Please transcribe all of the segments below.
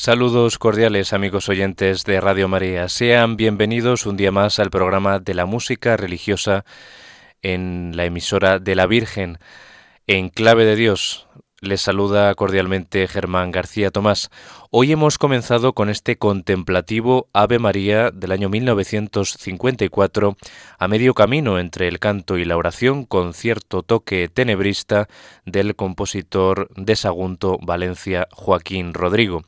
Saludos cordiales amigos oyentes de Radio María. Sean bienvenidos un día más al programa de la música religiosa en la emisora de la Virgen, en clave de Dios. Les saluda cordialmente Germán García Tomás. Hoy hemos comenzado con este contemplativo Ave María del año 1954, a medio camino entre el canto y la oración, con cierto toque tenebrista del compositor de Sagunto, Valencia, Joaquín Rodrigo.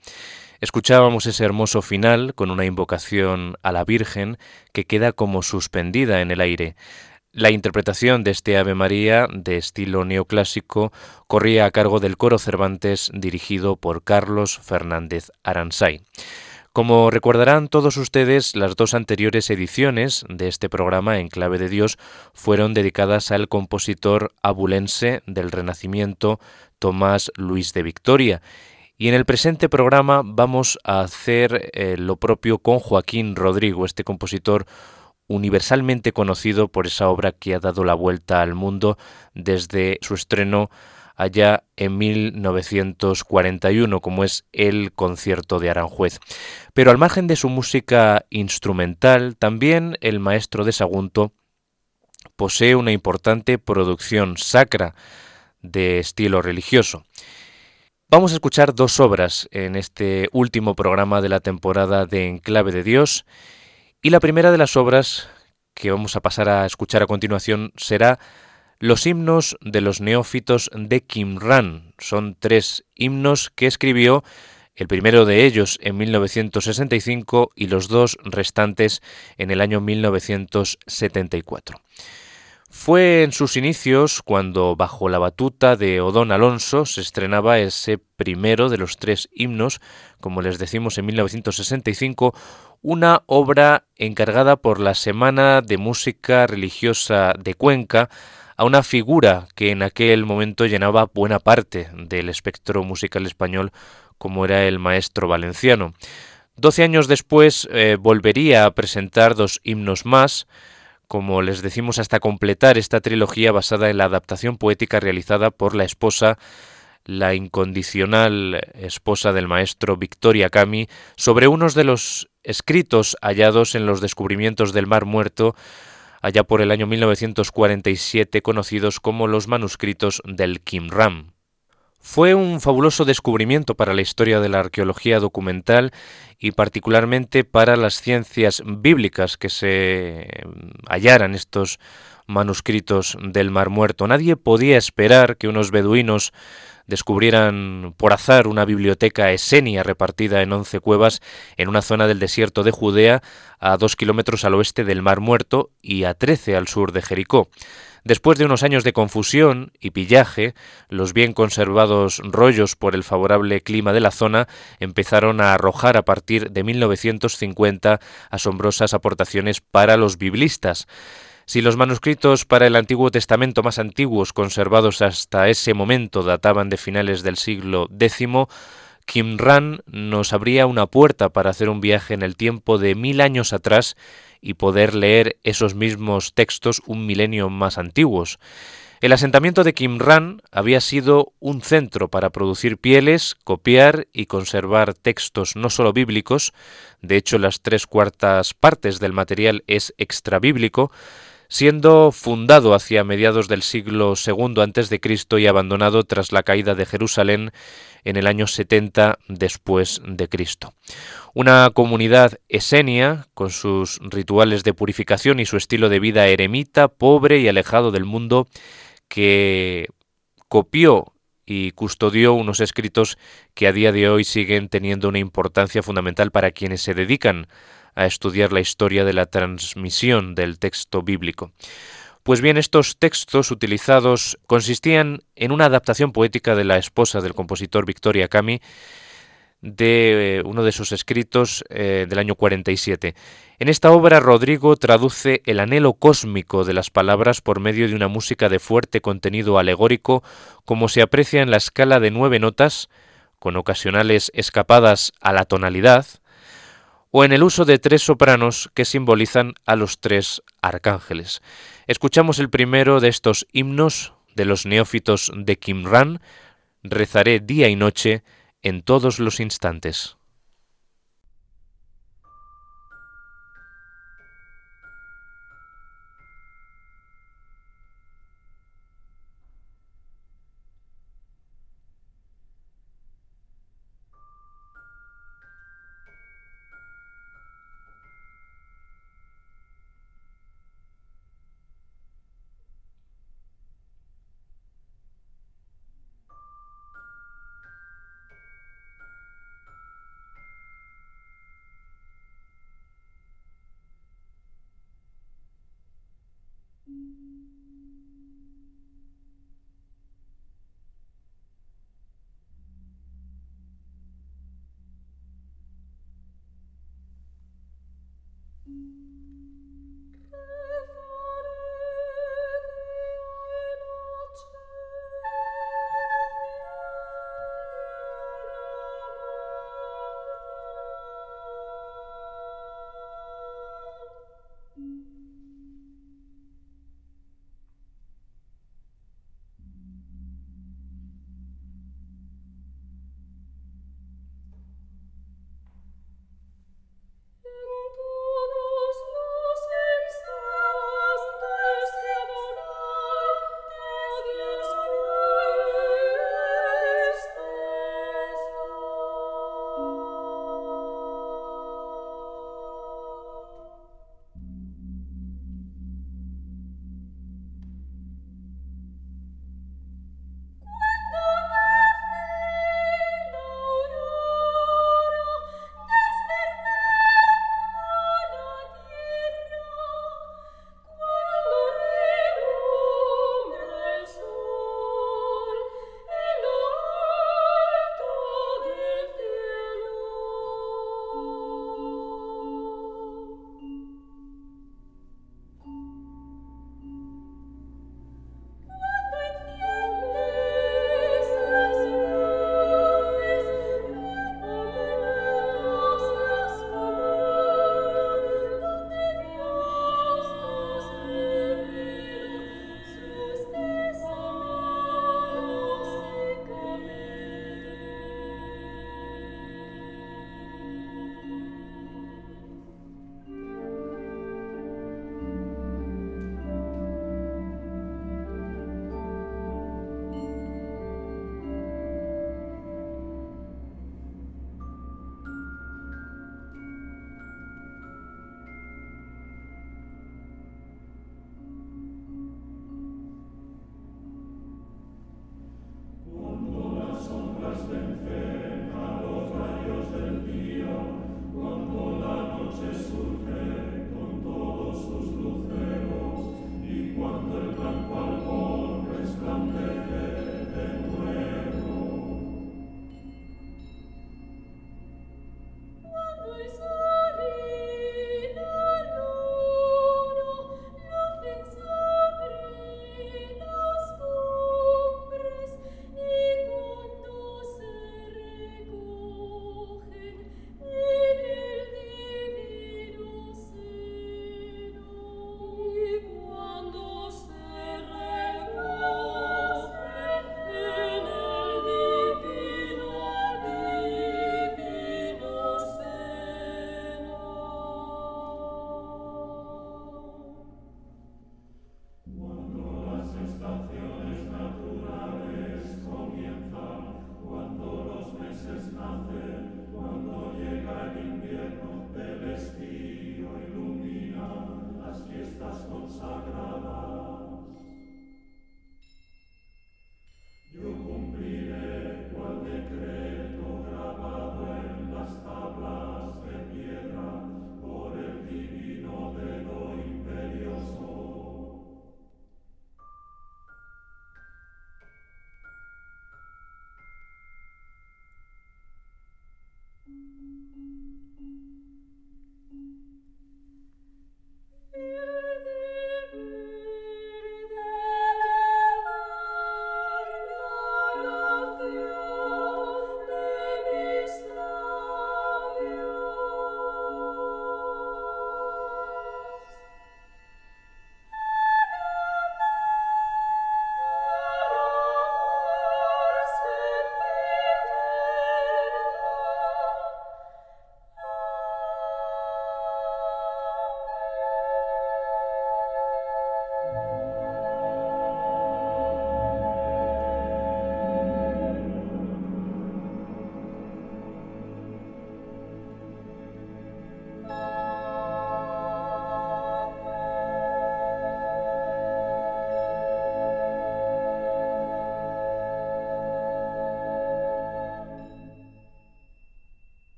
Escuchábamos ese hermoso final con una invocación a la Virgen que queda como suspendida en el aire. La interpretación de este Ave María de estilo neoclásico corría a cargo del coro Cervantes dirigido por Carlos Fernández Aransay. Como recordarán todos ustedes, las dos anteriores ediciones de este programa en clave de Dios fueron dedicadas al compositor abulense del Renacimiento Tomás Luis de Victoria y en el presente programa vamos a hacer eh, lo propio con Joaquín Rodrigo, este compositor universalmente conocido por esa obra que ha dado la vuelta al mundo desde su estreno allá en 1941, como es el concierto de Aranjuez. Pero al margen de su música instrumental, también el maestro de Sagunto posee una importante producción sacra de estilo religioso. Vamos a escuchar dos obras en este último programa de la temporada de Enclave de Dios y la primera de las obras que vamos a pasar a escuchar a continuación será los himnos de los neófitos de Qumran. Son tres himnos que escribió el primero de ellos en 1965 y los dos restantes en el año 1974. Fue en sus inicios cuando, bajo la batuta de Odón Alonso, se estrenaba ese primero de los tres himnos, como les decimos en 1965, una obra encargada por la Semana de Música Religiosa de Cuenca a una figura que en aquel momento llenaba buena parte del espectro musical español, como era el maestro valenciano. Doce años después eh, volvería a presentar dos himnos más, como les decimos, hasta completar esta trilogía basada en la adaptación poética realizada por la esposa, la incondicional esposa del maestro Victoria Cami, sobre unos de los escritos hallados en los descubrimientos del Mar Muerto allá por el año 1947 conocidos como los manuscritos del Qumran. Fue un fabuloso descubrimiento para la historia de la arqueología documental y particularmente para las ciencias bíblicas que se hallaran estos manuscritos del Mar Muerto. Nadie podía esperar que unos beduinos descubrieran por azar una biblioteca esenia repartida en once cuevas en una zona del desierto de Judea a dos kilómetros al oeste del Mar Muerto y a trece al sur de Jericó. Después de unos años de confusión y pillaje, los bien conservados rollos por el favorable clima de la zona empezaron a arrojar a partir de 1950 asombrosas aportaciones para los biblistas. Si los manuscritos para el Antiguo Testamento más antiguos conservados hasta ese momento databan de finales del siglo X, Qumran nos abría una puerta para hacer un viaje en el tiempo de mil años atrás y poder leer esos mismos textos un milenio más antiguos. El asentamiento de Qumran había sido un centro para producir pieles, copiar y conservar textos no solo bíblicos, de hecho las tres cuartas partes del material es extrabíblico, siendo fundado hacia mediados del siglo II a.C. y abandonado tras la caída de Jerusalén en el año 70 después de Cristo. Una comunidad esenia con sus rituales de purificación y su estilo de vida eremita, pobre y alejado del mundo, que copió y custodió unos escritos que a día de hoy siguen teniendo una importancia fundamental para quienes se dedican a estudiar la historia de la transmisión del texto bíblico. Pues bien, estos textos utilizados consistían en una adaptación poética de la esposa del compositor Victoria Cami de eh, uno de sus escritos eh, del año 47. En esta obra Rodrigo traduce el anhelo cósmico de las palabras por medio de una música de fuerte contenido alegórico, como se aprecia en la escala de nueve notas, con ocasionales escapadas a la tonalidad, o en el uso de tres sopranos que simbolizan a los tres arcángeles. Escuchamos el primero de estos himnos de los neófitos de Qumran, Rezaré día y noche en todos los instantes.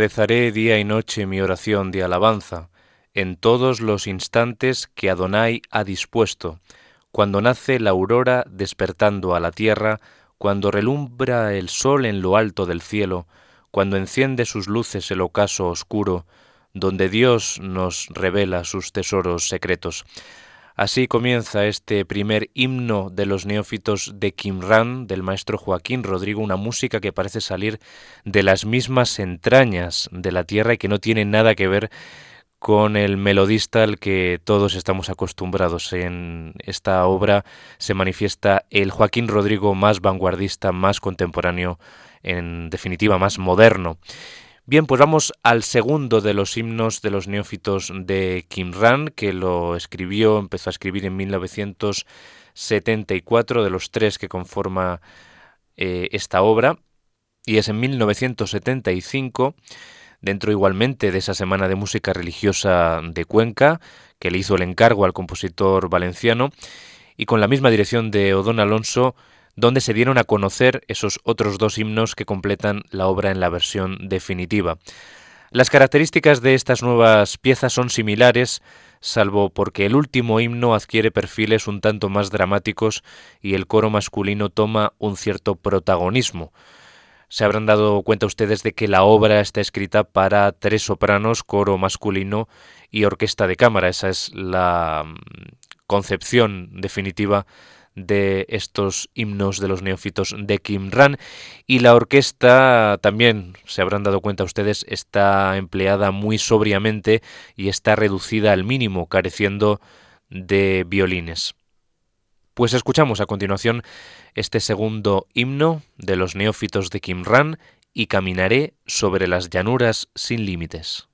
Rezaré día y noche mi oración de alabanza, en todos los instantes que Adonai ha dispuesto, cuando nace la aurora despertando a la tierra, cuando relumbra el sol en lo alto del cielo, cuando enciende sus luces el ocaso oscuro, donde Dios nos revela sus tesoros secretos. Así comienza este primer himno de los neófitos de Qumran del maestro Joaquín Rodrigo, una música que parece salir de las mismas entrañas de la tierra y que no tiene nada que ver con el melodista al que todos estamos acostumbrados. En esta obra se manifiesta el Joaquín Rodrigo más vanguardista, más contemporáneo, en definitiva más moderno. Bien, pues vamos al segundo de los himnos de los neófitos de Qumran, que lo escribió, empezó a escribir en 1974, de los tres que conforma eh, esta obra, y es en 1975, dentro igualmente de esa Semana de Música Religiosa de Cuenca, que le hizo el encargo al compositor valenciano, y con la misma dirección de Odón Alonso, donde se dieron a conocer esos otros dos himnos que completan la obra en la versión definitiva. Las características de estas nuevas piezas son similares, salvo porque el último himno adquiere perfiles un tanto más dramáticos y el coro masculino toma un cierto protagonismo. Se habrán dado cuenta ustedes de que la obra está escrita para tres sopranos, coro masculino y orquesta de cámara. Esa es la mm, concepción definitiva de estos himnos de los neófitos de Qumran y la orquesta también se habrán dado cuenta ustedes está empleada muy sobriamente y está reducida al mínimo careciendo de violines. Pues escuchamos a continuación este segundo himno de los neófitos de Qumran y caminaré sobre las llanuras sin límites.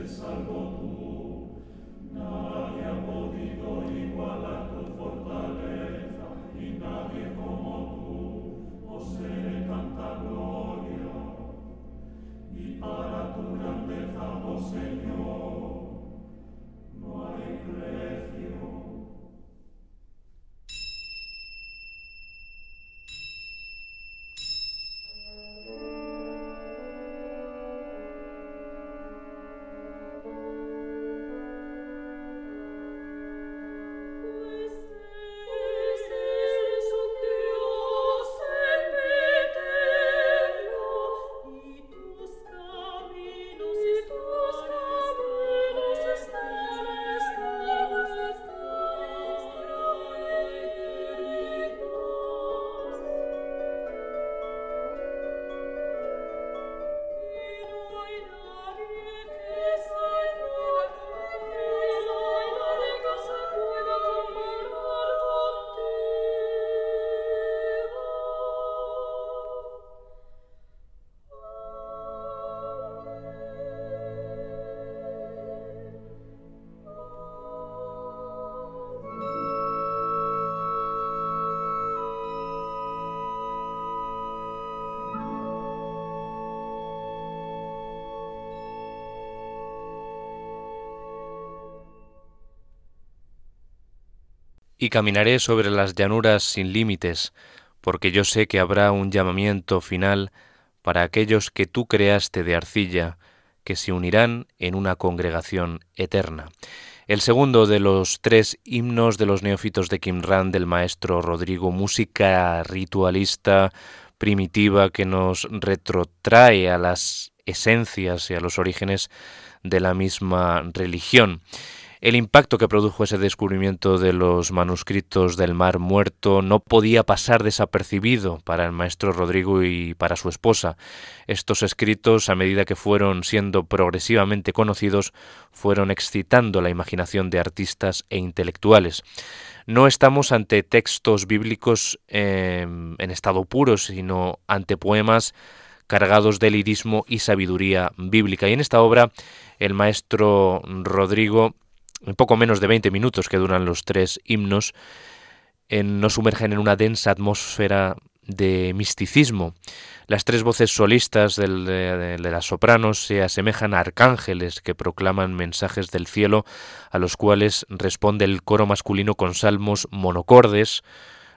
Te salvó tu y caminaré sobre las llanuras sin límites, porque yo sé que habrá un llamamiento final para aquellos que tú creaste de arcilla, que se unirán en una congregación eterna. El segundo de los tres himnos de los neófitos de Qumran del maestro Rodrigo, música ritualista primitiva que nos retrotrae a las esencias y a los orígenes de la misma religión. El impacto que produjo ese descubrimiento de los manuscritos del Mar Muerto no podía pasar desapercibido para el maestro Rodrigo y para su esposa. Estos escritos, a medida que fueron siendo progresivamente conocidos, fueron excitando la imaginación de artistas e intelectuales. No estamos ante textos bíblicos em, en estado puro, sino ante poemas cargados de lirismo y sabiduría bíblica. Y en esta obra el maestro Rodrigo en poco menos de 20 minutos que duran los tres himnos, nos sumergen en una densa atmósfera de misticismo. Las tres voces solistas de, de, las sopranos se asemejan a arcángeles que proclaman mensajes del cielo a los cuales responde el coro masculino con salmos monocordes,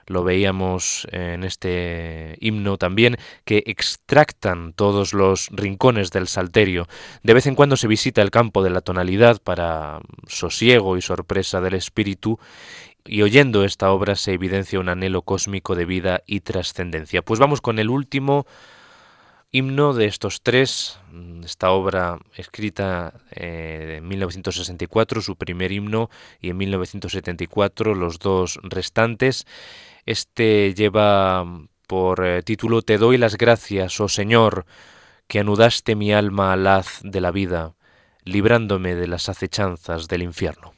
lo veíamos en este himno también, que extractan todos los rincones del salterio. De vez en cuando se visita el campo de la tonalidad para sosiego y sorpresa del espíritu y oyendo esta obra se evidencia un anhelo cósmico de vida y trascendencia. Pues vamos con el último himno de estos tres, esta obra escrita eh, en 1964, su primer himno, y en 1974 los dos restantes. Este lleva por eh, título Te doy las gracias, oh Señor, que anudaste mi alma al haz de la vida, librándome de las acechanzas del infierno.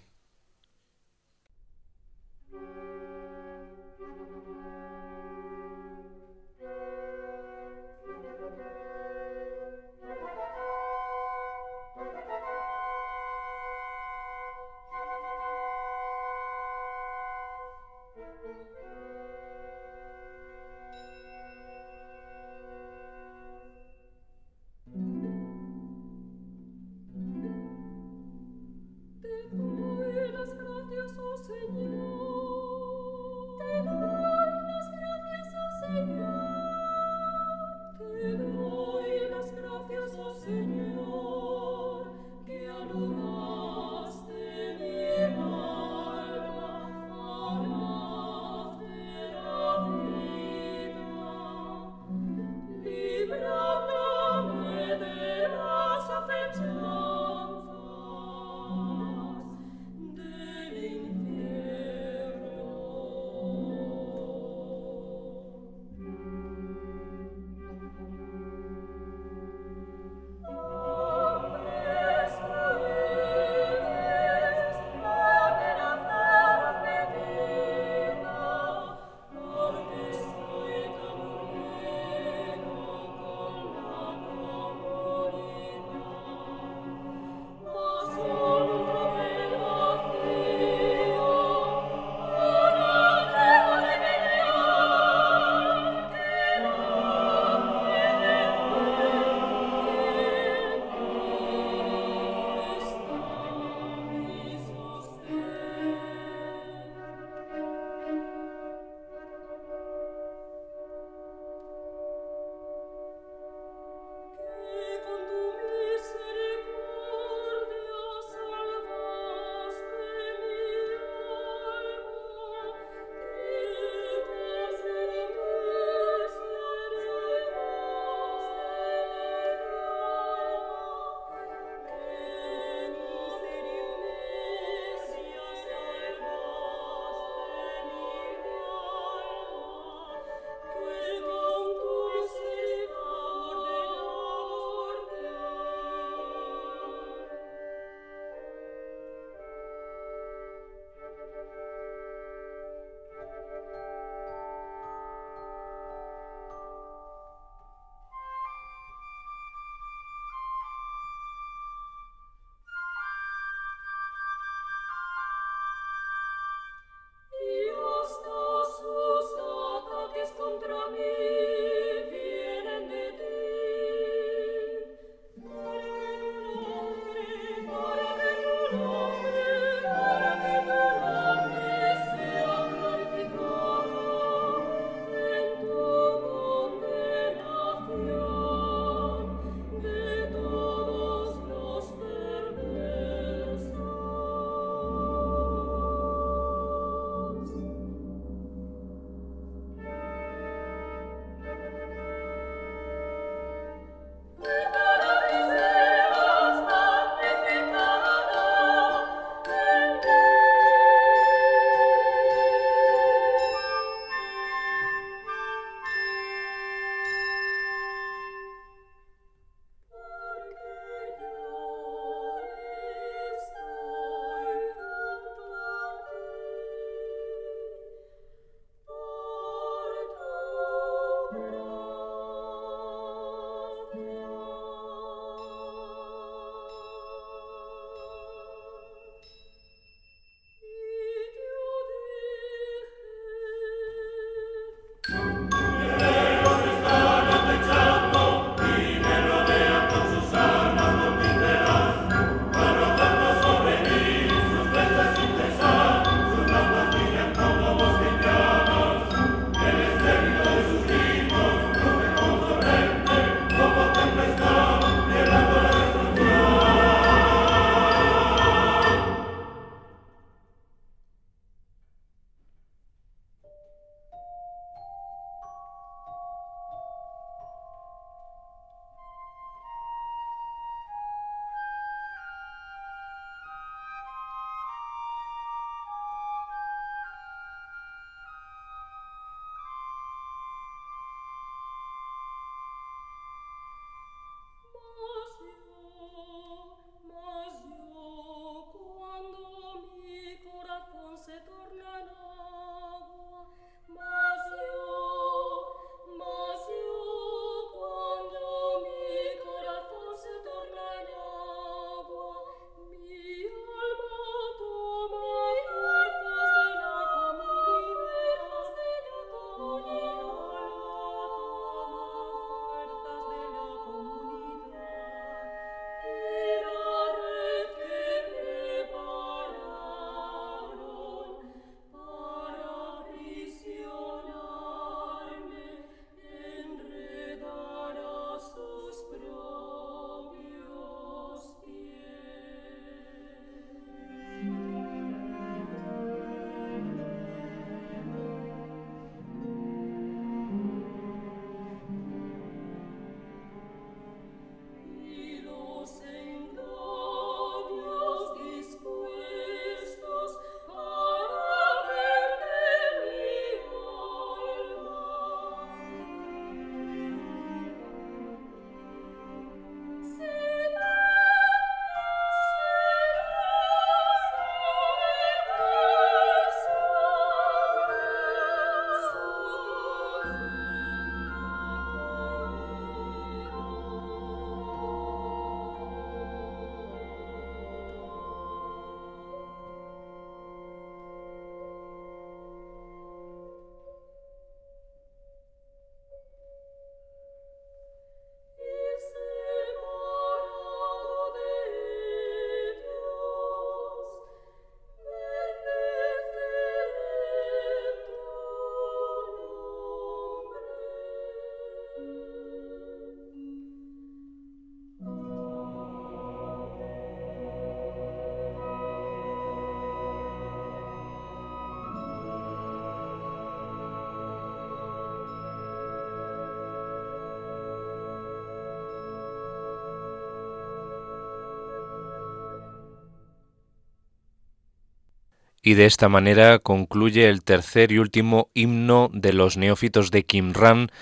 Y de esta manera concluye el tercer y último himno de los neófitos de Qumran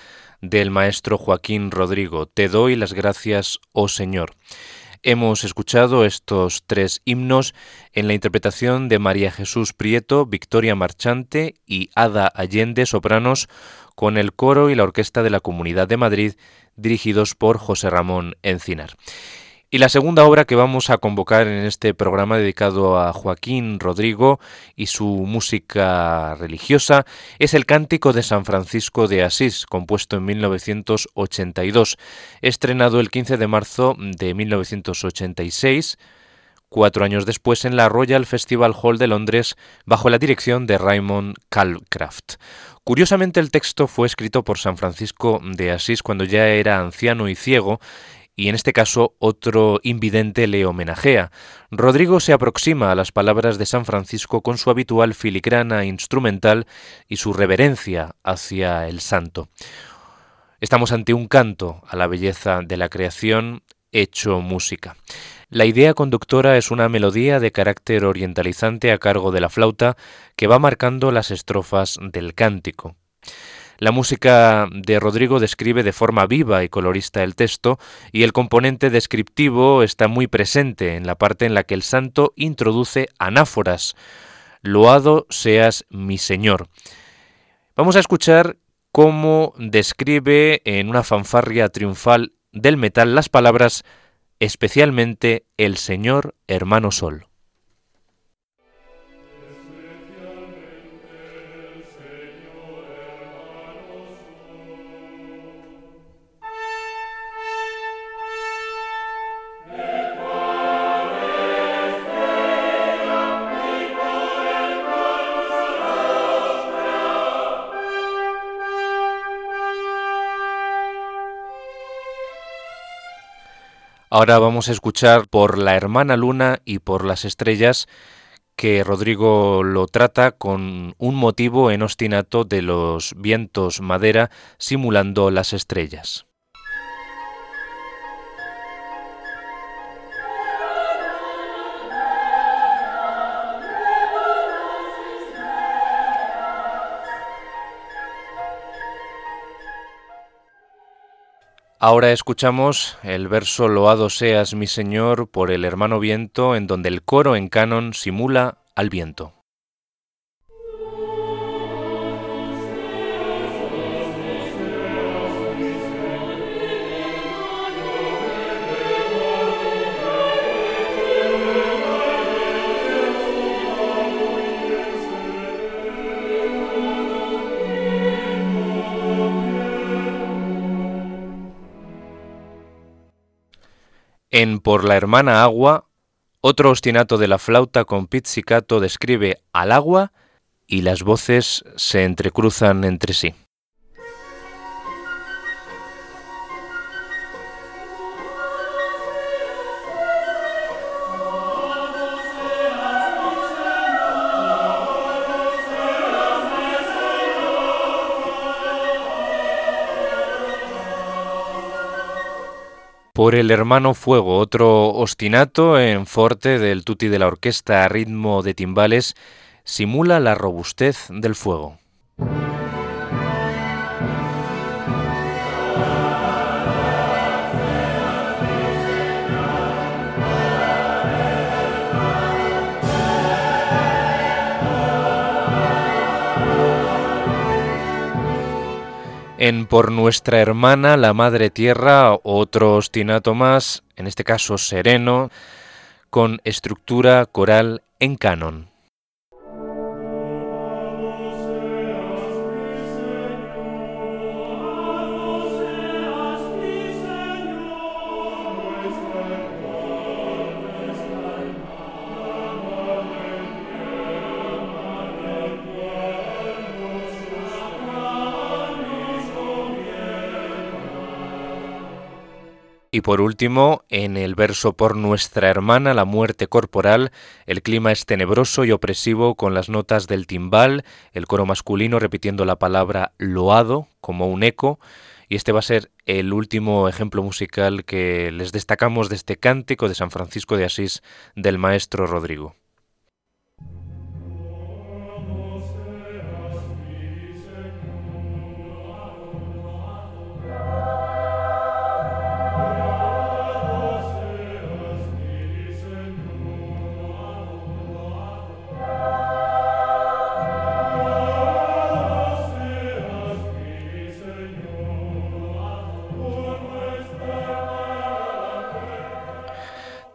del maestro Joaquín Rodrigo. Te doy las gracias, oh Señor. Hemos escuchado estos tres himnos en la interpretación de María Jesús Prieto, Victoria Marchante y Ada Allende, sopranos, con el coro y la orquesta de la Comunidad de Madrid, dirigidos por José Ramón Encinar. Y la segunda obra que vamos a convocar en este programa dedicado a Joaquín Rodrigo y su música religiosa es el Cántico de San Francisco de Asís, compuesto en 1982, estrenado el 15 de marzo de 1986 cuatro años después en la Royal Festival Hall de Londres bajo la dirección de Raymond Calcraft. Curiosamente el texto fue escrito por San Francisco de Asís cuando ya era anciano y ciego y en este caso otro invidente le homenajea. Rodrigo se aproxima a las palabras de San Francisco con su habitual filigrana instrumental y su reverencia hacia el santo. Estamos ante un canto a la belleza de la creación hecho música. La idea conductora es una melodía de carácter orientalizante a cargo de la flauta que va marcando las estrofas del cántico. La música de Rodrigo describe de forma viva y colorista el texto y el componente descriptivo está muy presente en la parte en la que el santo introduce anáforas. Loado seas mi Señor. Vamos a escuchar cómo describe en una fanfarria triunfal del metal las palabras especialmente el Señor hermano Sol. Ahora vamos a escuchar por la hermana luna y por las estrellas que Rodrigo lo trata con un motivo en ostinato de los vientos madera simulando las estrellas. Ahora escuchamos el verso Loado seas mi Señor por el hermano viento, en donde el coro en canon simula al viento. En Por la hermana agua, otro ostinato de la flauta con pizzicato describe al agua y las voces se entrecruzan entre sí. Por el hermano Fuego, otro ostinato en forte del tutti de la orquesta a ritmo de timbales, simula la robustez del fuego. En Por nuestra hermana, la Madre Tierra, otro ostinato más, en este caso sereno, con estructura coral en canon. Y por último, en el verso por nuestra hermana, la muerte corporal, el clima es tenebroso y opresivo con las notas del timbal, el coro masculino repitiendo la palabra loado como un eco, y este va a ser el último ejemplo musical que les destacamos de este cántico de San Francisco de Asís del maestro Rodrigo.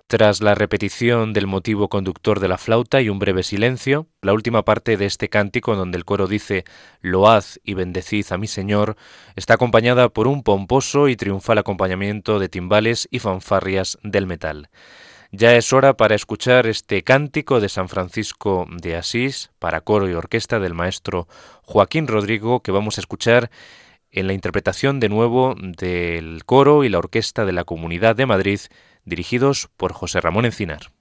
Tras la repetición del motivo conductor de la flauta y un breve silencio, la última parte de este cántico donde el coro dice Load y bendecid a mi Señor está acompañada por un pomposo y triunfal acompañamiento de timbales y fanfarrias del metal. Ya es hora para escuchar este cántico de San Francisco de Asís para coro y orquesta del maestro Joaquín Rodrigo que vamos a escuchar en la interpretación de nuevo del coro y la orquesta de la Comunidad de Madrid dirigidos por José Ramón Encinar.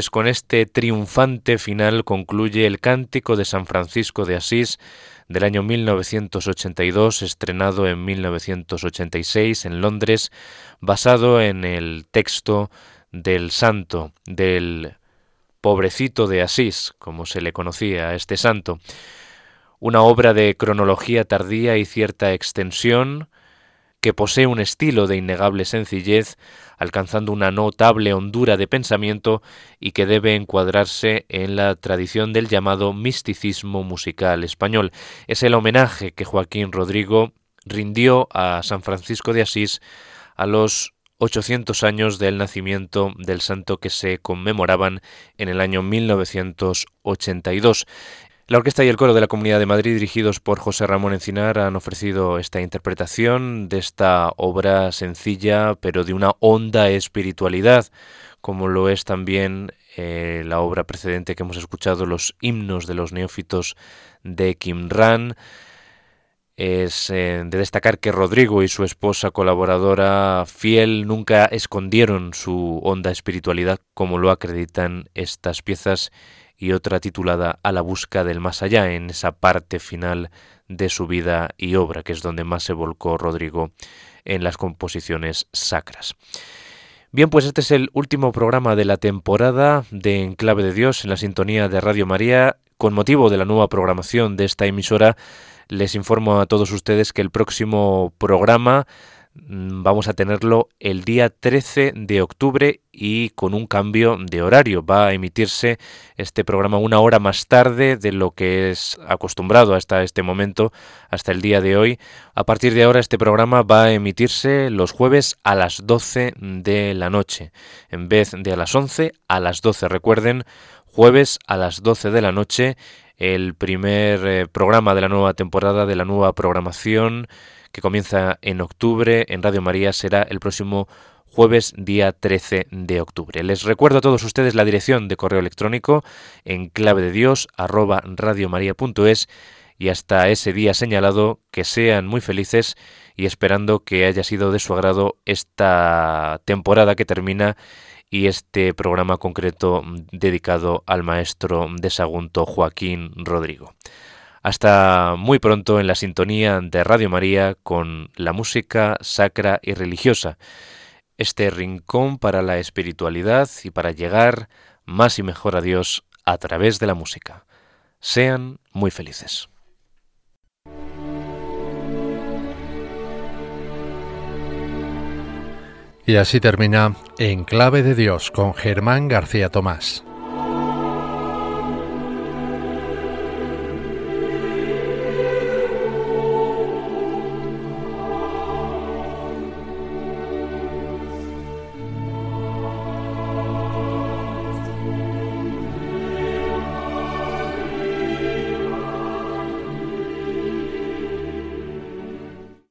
Pues con este triunfante final concluye el Cántico de San Francisco de Asís del año 1982, estrenado en 1986 en Londres, basado en el texto del santo, del pobrecito de Asís, como se le conocía a este santo. Una obra de cronología tardía y cierta extensión, que posee un estilo de innegable sencillez, alcanzando una notable hondura de pensamiento y que debe encuadrarse en la tradición del llamado misticismo musical español. Es el homenaje que Joaquín Rodrigo rindió a San Francisco de Asís a los 800 años del nacimiento del santo que se conmemoraban en el año 1982. La orquesta y el coro de la Comunidad de Madrid, dirigidos por José Ramón Encinar, han ofrecido esta interpretación de esta obra sencilla, pero de una honda espiritualidad, como lo es también eh, la obra precedente que hemos escuchado, los himnos de los neófitos de Ran. Es eh, de destacar que Rodrigo y su esposa colaboradora fiel nunca escondieron su honda espiritualidad, como lo acreditan estas piezas y otra titulada A la busca del más allá, en esa parte final de su vida y obra, que es donde más se volcó Rodrigo en las composiciones sacras. Bien, pues este es el último programa de la temporada de Enclave de Dios en la sintonía de Radio María. Con motivo de la nueva programación de esta emisora, les informo a todos ustedes que el próximo programa vamos a tenerlo el día 13 de octubre y con un cambio de horario. Va a emitirse este programa una hora más tarde de lo que es acostumbrado hasta este momento, hasta el día de hoy. A partir de ahora este programa va a emitirse los jueves a las 12 de la noche. En vez de a las 11, a las 12. Recuerden, jueves a las 12 de la noche, el primer eh, programa de la nueva temporada, de la nueva programación que comienza en octubre en Radio María será el próximo jueves día 13 de octubre. Les recuerdo a todos ustedes la dirección de correo electrónico en clave de Dios arroba y hasta ese día señalado que sean muy felices y esperando que haya sido de su agrado esta temporada que termina y este programa concreto dedicado al maestro de Sagunto Joaquín Rodrigo. Hasta muy pronto en la sintonía de Radio María con la música sacra y religiosa, este rincón para la espiritualidad y para llegar más y mejor a Dios a través de la música. Sean muy felices. Y así termina En Clave de Dios con Germán García Tomás.